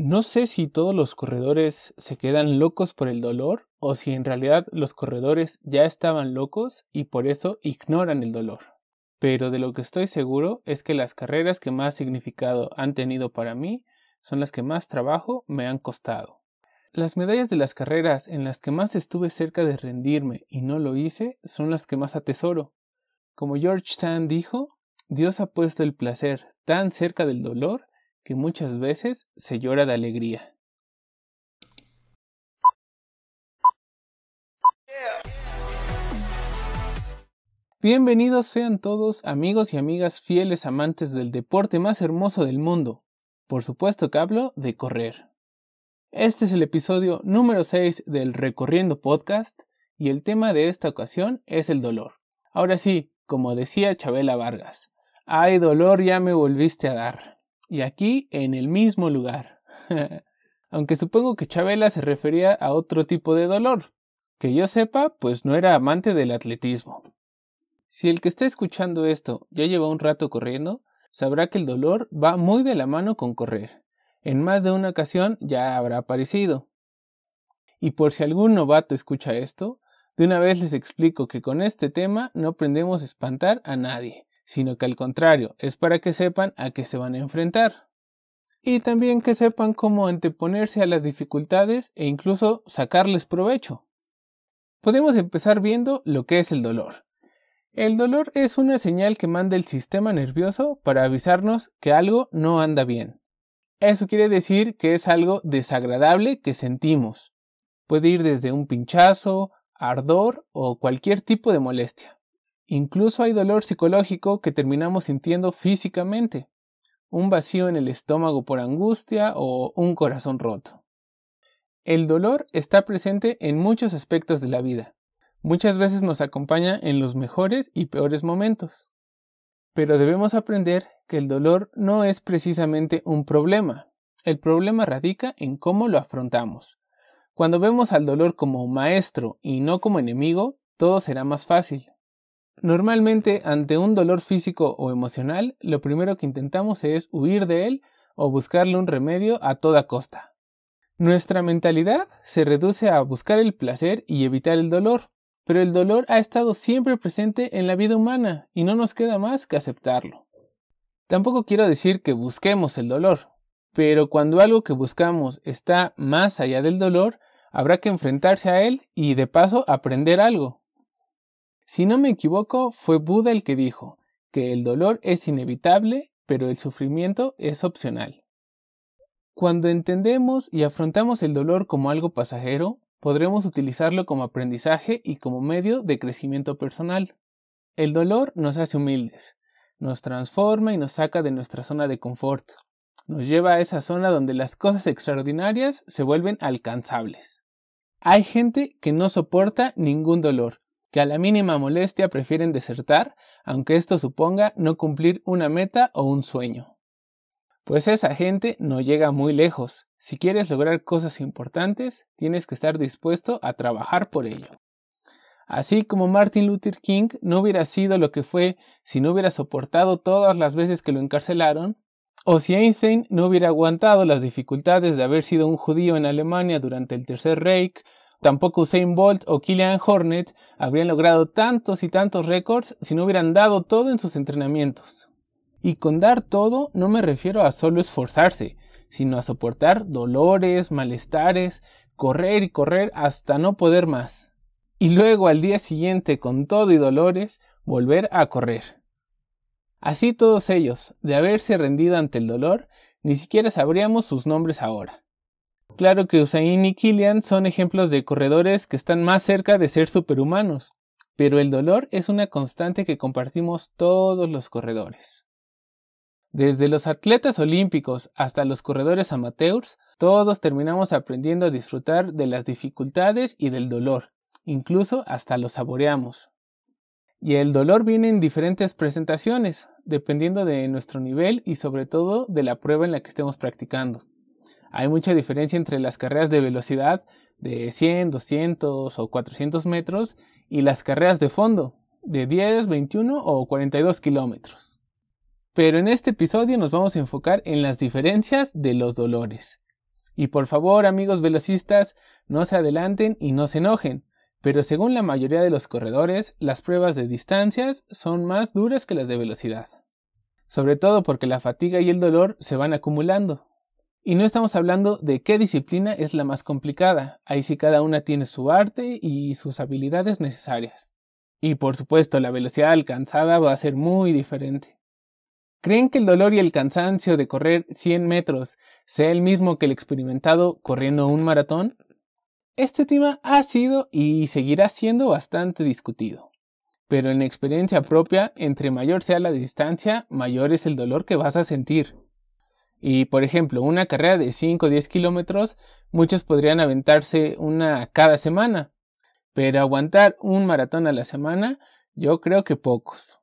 No sé si todos los corredores se quedan locos por el dolor o si en realidad los corredores ya estaban locos y por eso ignoran el dolor. Pero de lo que estoy seguro es que las carreras que más significado han tenido para mí son las que más trabajo me han costado. Las medallas de las carreras en las que más estuve cerca de rendirme y no lo hice son las que más atesoro. Como George Sand dijo, Dios ha puesto el placer tan cerca del dolor que muchas veces se llora de alegría. Bienvenidos sean todos amigos y amigas fieles amantes del deporte más hermoso del mundo. Por supuesto que hablo de correr. Este es el episodio número 6 del Recorriendo Podcast y el tema de esta ocasión es el dolor. Ahora sí, como decía Chabela Vargas, ay dolor ya me volviste a dar y aquí en el mismo lugar. Aunque supongo que Chabela se refería a otro tipo de dolor. Que yo sepa, pues no era amante del atletismo. Si el que está escuchando esto ya lleva un rato corriendo, sabrá que el dolor va muy de la mano con correr. En más de una ocasión ya habrá aparecido. Y por si algún novato escucha esto, de una vez les explico que con este tema no aprendemos a espantar a nadie sino que al contrario, es para que sepan a qué se van a enfrentar. Y también que sepan cómo anteponerse a las dificultades e incluso sacarles provecho. Podemos empezar viendo lo que es el dolor. El dolor es una señal que manda el sistema nervioso para avisarnos que algo no anda bien. Eso quiere decir que es algo desagradable que sentimos. Puede ir desde un pinchazo, ardor o cualquier tipo de molestia. Incluso hay dolor psicológico que terminamos sintiendo físicamente, un vacío en el estómago por angustia o un corazón roto. El dolor está presente en muchos aspectos de la vida. Muchas veces nos acompaña en los mejores y peores momentos. Pero debemos aprender que el dolor no es precisamente un problema. El problema radica en cómo lo afrontamos. Cuando vemos al dolor como maestro y no como enemigo, todo será más fácil. Normalmente, ante un dolor físico o emocional, lo primero que intentamos es huir de él o buscarle un remedio a toda costa. Nuestra mentalidad se reduce a buscar el placer y evitar el dolor, pero el dolor ha estado siempre presente en la vida humana y no nos queda más que aceptarlo. Tampoco quiero decir que busquemos el dolor, pero cuando algo que buscamos está más allá del dolor, habrá que enfrentarse a él y de paso aprender algo. Si no me equivoco, fue Buda el que dijo que el dolor es inevitable, pero el sufrimiento es opcional. Cuando entendemos y afrontamos el dolor como algo pasajero, podremos utilizarlo como aprendizaje y como medio de crecimiento personal. El dolor nos hace humildes, nos transforma y nos saca de nuestra zona de confort, nos lleva a esa zona donde las cosas extraordinarias se vuelven alcanzables. Hay gente que no soporta ningún dolor que a la mínima molestia prefieren desertar, aunque esto suponga no cumplir una meta o un sueño. Pues esa gente no llega muy lejos. Si quieres lograr cosas importantes, tienes que estar dispuesto a trabajar por ello. Así como Martin Luther King no hubiera sido lo que fue si no hubiera soportado todas las veces que lo encarcelaron, o si Einstein no hubiera aguantado las dificultades de haber sido un judío en Alemania durante el Tercer Reich, Tampoco Usain Bolt o Killian Hornet habrían logrado tantos y tantos récords si no hubieran dado todo en sus entrenamientos. Y con dar todo no me refiero a solo esforzarse, sino a soportar dolores, malestares, correr y correr hasta no poder más. Y luego al día siguiente, con todo y dolores, volver a correr. Así todos ellos, de haberse rendido ante el dolor, ni siquiera sabríamos sus nombres ahora. Claro que Usain y Killian son ejemplos de corredores que están más cerca de ser superhumanos, pero el dolor es una constante que compartimos todos los corredores. Desde los atletas olímpicos hasta los corredores amateurs, todos terminamos aprendiendo a disfrutar de las dificultades y del dolor, incluso hasta lo saboreamos. Y el dolor viene en diferentes presentaciones, dependiendo de nuestro nivel y sobre todo de la prueba en la que estemos practicando. Hay mucha diferencia entre las carreras de velocidad de 100, 200 o 400 metros y las carreras de fondo de 10, 21 o 42 kilómetros. Pero en este episodio nos vamos a enfocar en las diferencias de los dolores. Y por favor, amigos velocistas, no se adelanten y no se enojen, pero según la mayoría de los corredores, las pruebas de distancias son más duras que las de velocidad. Sobre todo porque la fatiga y el dolor se van acumulando. Y no estamos hablando de qué disciplina es la más complicada, ahí sí cada una tiene su arte y sus habilidades necesarias. Y por supuesto la velocidad alcanzada va a ser muy diferente. ¿Creen que el dolor y el cansancio de correr 100 metros sea el mismo que el experimentado corriendo un maratón? Este tema ha sido y seguirá siendo bastante discutido. Pero en experiencia propia, entre mayor sea la distancia, mayor es el dolor que vas a sentir. Y por ejemplo, una carrera de 5 o 10 kilómetros, muchos podrían aventarse una cada semana. Pero aguantar un maratón a la semana, yo creo que pocos.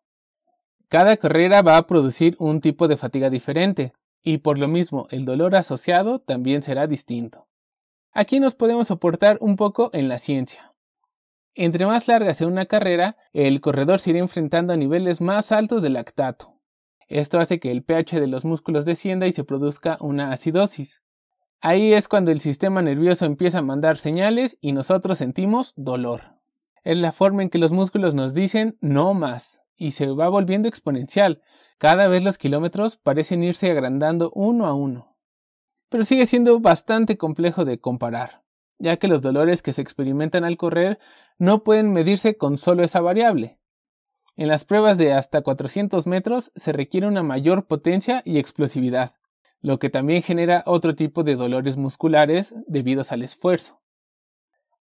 Cada carrera va a producir un tipo de fatiga diferente, y por lo mismo el dolor asociado también será distinto. Aquí nos podemos soportar un poco en la ciencia. Entre más larga sea una carrera, el corredor se irá enfrentando a niveles más altos de lactato. Esto hace que el pH de los músculos descienda y se produzca una acidosis. Ahí es cuando el sistema nervioso empieza a mandar señales y nosotros sentimos dolor. Es la forma en que los músculos nos dicen no más y se va volviendo exponencial. Cada vez los kilómetros parecen irse agrandando uno a uno. Pero sigue siendo bastante complejo de comparar, ya que los dolores que se experimentan al correr no pueden medirse con solo esa variable. En las pruebas de hasta 400 metros se requiere una mayor potencia y explosividad, lo que también genera otro tipo de dolores musculares debidos al esfuerzo.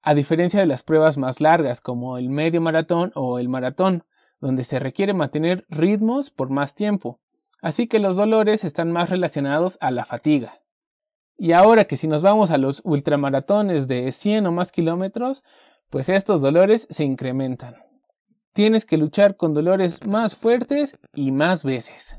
A diferencia de las pruebas más largas como el medio maratón o el maratón, donde se requiere mantener ritmos por más tiempo, así que los dolores están más relacionados a la fatiga. Y ahora que si nos vamos a los ultramaratones de 100 o más kilómetros, pues estos dolores se incrementan. Tienes que luchar con dolores más fuertes y más veces.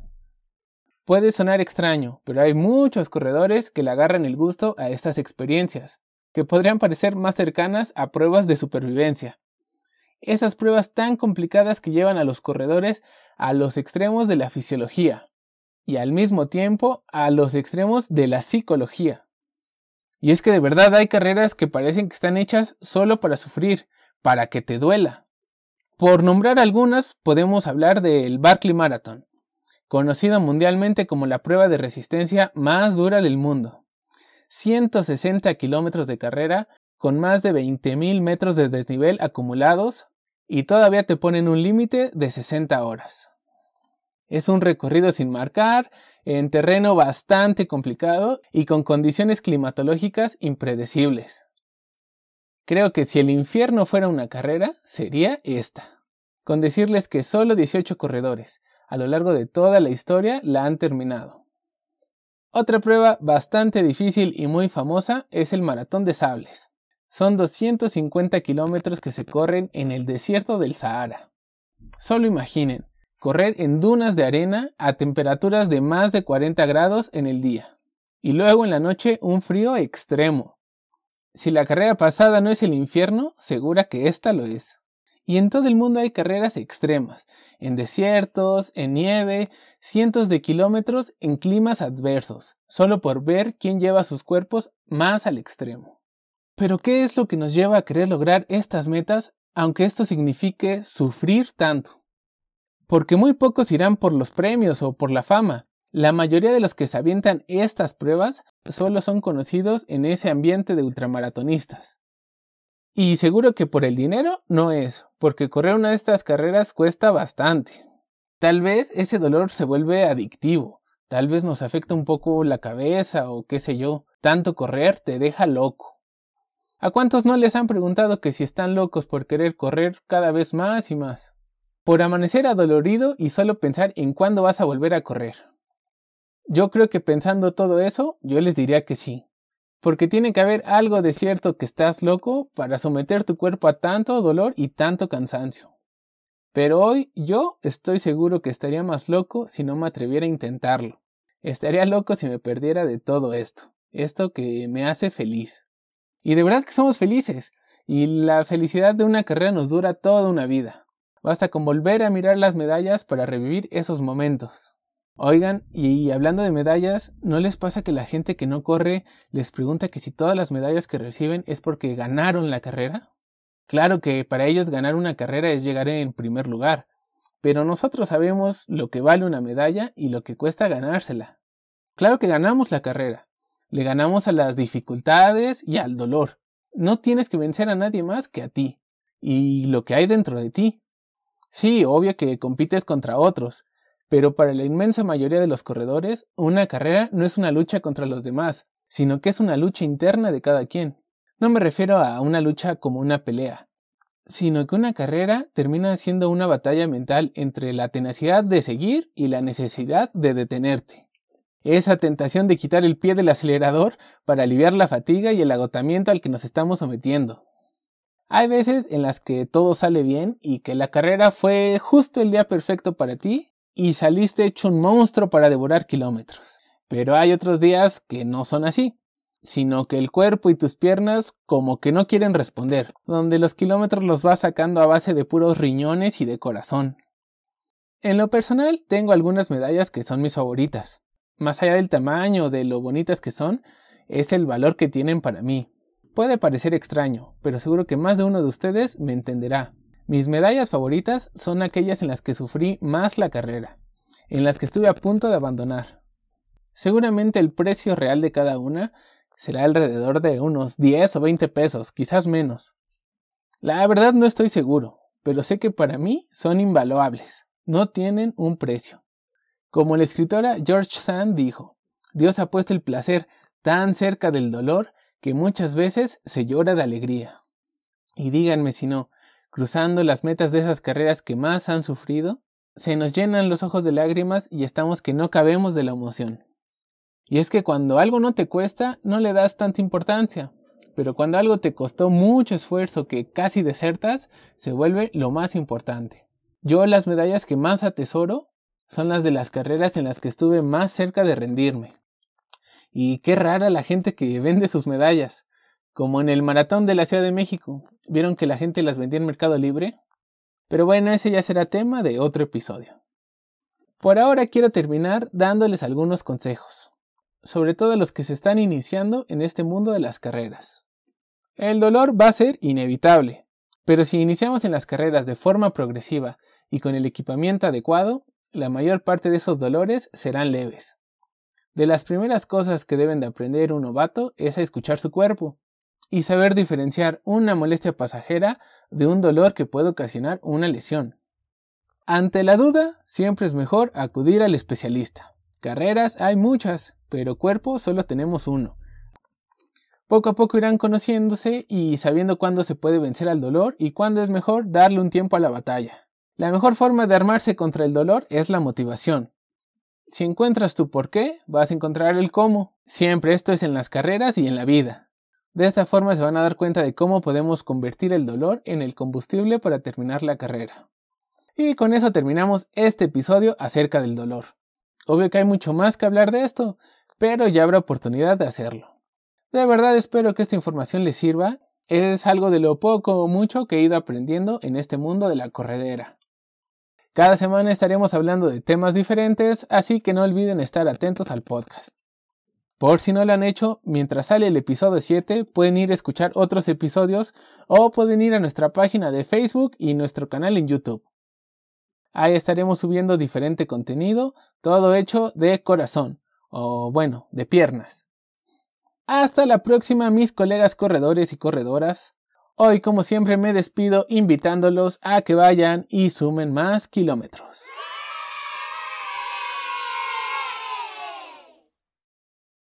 Puede sonar extraño, pero hay muchos corredores que le agarran el gusto a estas experiencias, que podrían parecer más cercanas a pruebas de supervivencia, esas pruebas tan complicadas que llevan a los corredores a los extremos de la fisiología y al mismo tiempo a los extremos de la psicología. Y es que de verdad hay carreras que parecen que están hechas solo para sufrir, para que te duela. Por nombrar algunas, podemos hablar del Barclay Marathon, conocido mundialmente como la prueba de resistencia más dura del mundo. 160 kilómetros de carrera con más de 20.000 metros de desnivel acumulados y todavía te ponen un límite de 60 horas. Es un recorrido sin marcar, en terreno bastante complicado y con condiciones climatológicas impredecibles. Creo que si el infierno fuera una carrera, sería esta. Con decirles que solo 18 corredores, a lo largo de toda la historia, la han terminado. Otra prueba bastante difícil y muy famosa es el Maratón de Sables. Son 250 kilómetros que se corren en el desierto del Sahara. Solo imaginen, correr en dunas de arena a temperaturas de más de 40 grados en el día. Y luego en la noche un frío extremo. Si la carrera pasada no es el infierno, segura que esta lo es. Y en todo el mundo hay carreras extremas, en desiertos, en nieve, cientos de kilómetros en climas adversos, solo por ver quién lleva sus cuerpos más al extremo. Pero ¿qué es lo que nos lleva a querer lograr estas metas, aunque esto signifique sufrir tanto? Porque muy pocos irán por los premios o por la fama. La mayoría de los que se avientan estas pruebas solo son conocidos en ese ambiente de ultramaratonistas. Y seguro que por el dinero no es, porque correr una de estas carreras cuesta bastante. Tal vez ese dolor se vuelve adictivo, tal vez nos afecta un poco la cabeza o qué sé yo, tanto correr te deja loco. ¿A cuántos no les han preguntado que si están locos por querer correr cada vez más y más? Por amanecer adolorido y solo pensar en cuándo vas a volver a correr. Yo creo que pensando todo eso, yo les diría que sí. Porque tiene que haber algo de cierto que estás loco para someter tu cuerpo a tanto dolor y tanto cansancio. Pero hoy yo estoy seguro que estaría más loco si no me atreviera a intentarlo. Estaría loco si me perdiera de todo esto, esto que me hace feliz. Y de verdad que somos felices. Y la felicidad de una carrera nos dura toda una vida. Basta con volver a mirar las medallas para revivir esos momentos. Oigan, y hablando de medallas, ¿no les pasa que la gente que no corre les pregunta que si todas las medallas que reciben es porque ganaron la carrera? Claro que para ellos ganar una carrera es llegar en primer lugar, pero nosotros sabemos lo que vale una medalla y lo que cuesta ganársela. Claro que ganamos la carrera, le ganamos a las dificultades y al dolor. No tienes que vencer a nadie más que a ti y lo que hay dentro de ti. Sí, obvio que compites contra otros, pero para la inmensa mayoría de los corredores, una carrera no es una lucha contra los demás, sino que es una lucha interna de cada quien. No me refiero a una lucha como una pelea, sino que una carrera termina siendo una batalla mental entre la tenacidad de seguir y la necesidad de detenerte. Esa tentación de quitar el pie del acelerador para aliviar la fatiga y el agotamiento al que nos estamos sometiendo. Hay veces en las que todo sale bien y que la carrera fue justo el día perfecto para ti y saliste hecho un monstruo para devorar kilómetros. Pero hay otros días que no son así, sino que el cuerpo y tus piernas como que no quieren responder, donde los kilómetros los vas sacando a base de puros riñones y de corazón. En lo personal tengo algunas medallas que son mis favoritas. Más allá del tamaño, de lo bonitas que son, es el valor que tienen para mí. Puede parecer extraño, pero seguro que más de uno de ustedes me entenderá. Mis medallas favoritas son aquellas en las que sufrí más la carrera, en las que estuve a punto de abandonar. Seguramente el precio real de cada una será alrededor de unos 10 o 20 pesos, quizás menos. La verdad no estoy seguro, pero sé que para mí son invaluables, no tienen un precio. Como la escritora George Sand dijo, Dios ha puesto el placer tan cerca del dolor que muchas veces se llora de alegría. Y díganme si no, cruzando las metas de esas carreras que más han sufrido, se nos llenan los ojos de lágrimas y estamos que no cabemos de la emoción. Y es que cuando algo no te cuesta, no le das tanta importancia, pero cuando algo te costó mucho esfuerzo que casi desertas, se vuelve lo más importante. Yo las medallas que más atesoro son las de las carreras en las que estuve más cerca de rendirme. Y qué rara la gente que vende sus medallas. Como en el maratón de la Ciudad de México. ¿Vieron que la gente las vendía en Mercado Libre? Pero bueno, ese ya será tema de otro episodio. Por ahora quiero terminar dándoles algunos consejos, sobre todo los que se están iniciando en este mundo de las carreras. El dolor va a ser inevitable, pero si iniciamos en las carreras de forma progresiva y con el equipamiento adecuado, la mayor parte de esos dolores serán leves. De las primeras cosas que deben de aprender un novato es a escuchar su cuerpo y saber diferenciar una molestia pasajera de un dolor que puede ocasionar una lesión. Ante la duda, siempre es mejor acudir al especialista. Carreras hay muchas, pero cuerpo solo tenemos uno. Poco a poco irán conociéndose y sabiendo cuándo se puede vencer al dolor y cuándo es mejor darle un tiempo a la batalla. La mejor forma de armarse contra el dolor es la motivación. Si encuentras tu por qué, vas a encontrar el cómo. Siempre esto es en las carreras y en la vida. De esta forma se van a dar cuenta de cómo podemos convertir el dolor en el combustible para terminar la carrera. Y con eso terminamos este episodio acerca del dolor. Obvio que hay mucho más que hablar de esto, pero ya habrá oportunidad de hacerlo. De verdad espero que esta información les sirva. Es algo de lo poco o mucho que he ido aprendiendo en este mundo de la corredera. Cada semana estaremos hablando de temas diferentes, así que no olviden estar atentos al podcast. Por si no lo han hecho, mientras sale el episodio 7, pueden ir a escuchar otros episodios o pueden ir a nuestra página de Facebook y nuestro canal en YouTube. Ahí estaremos subiendo diferente contenido, todo hecho de corazón, o bueno, de piernas. Hasta la próxima mis colegas corredores y corredoras. Hoy, como siempre, me despido invitándolos a que vayan y sumen más kilómetros.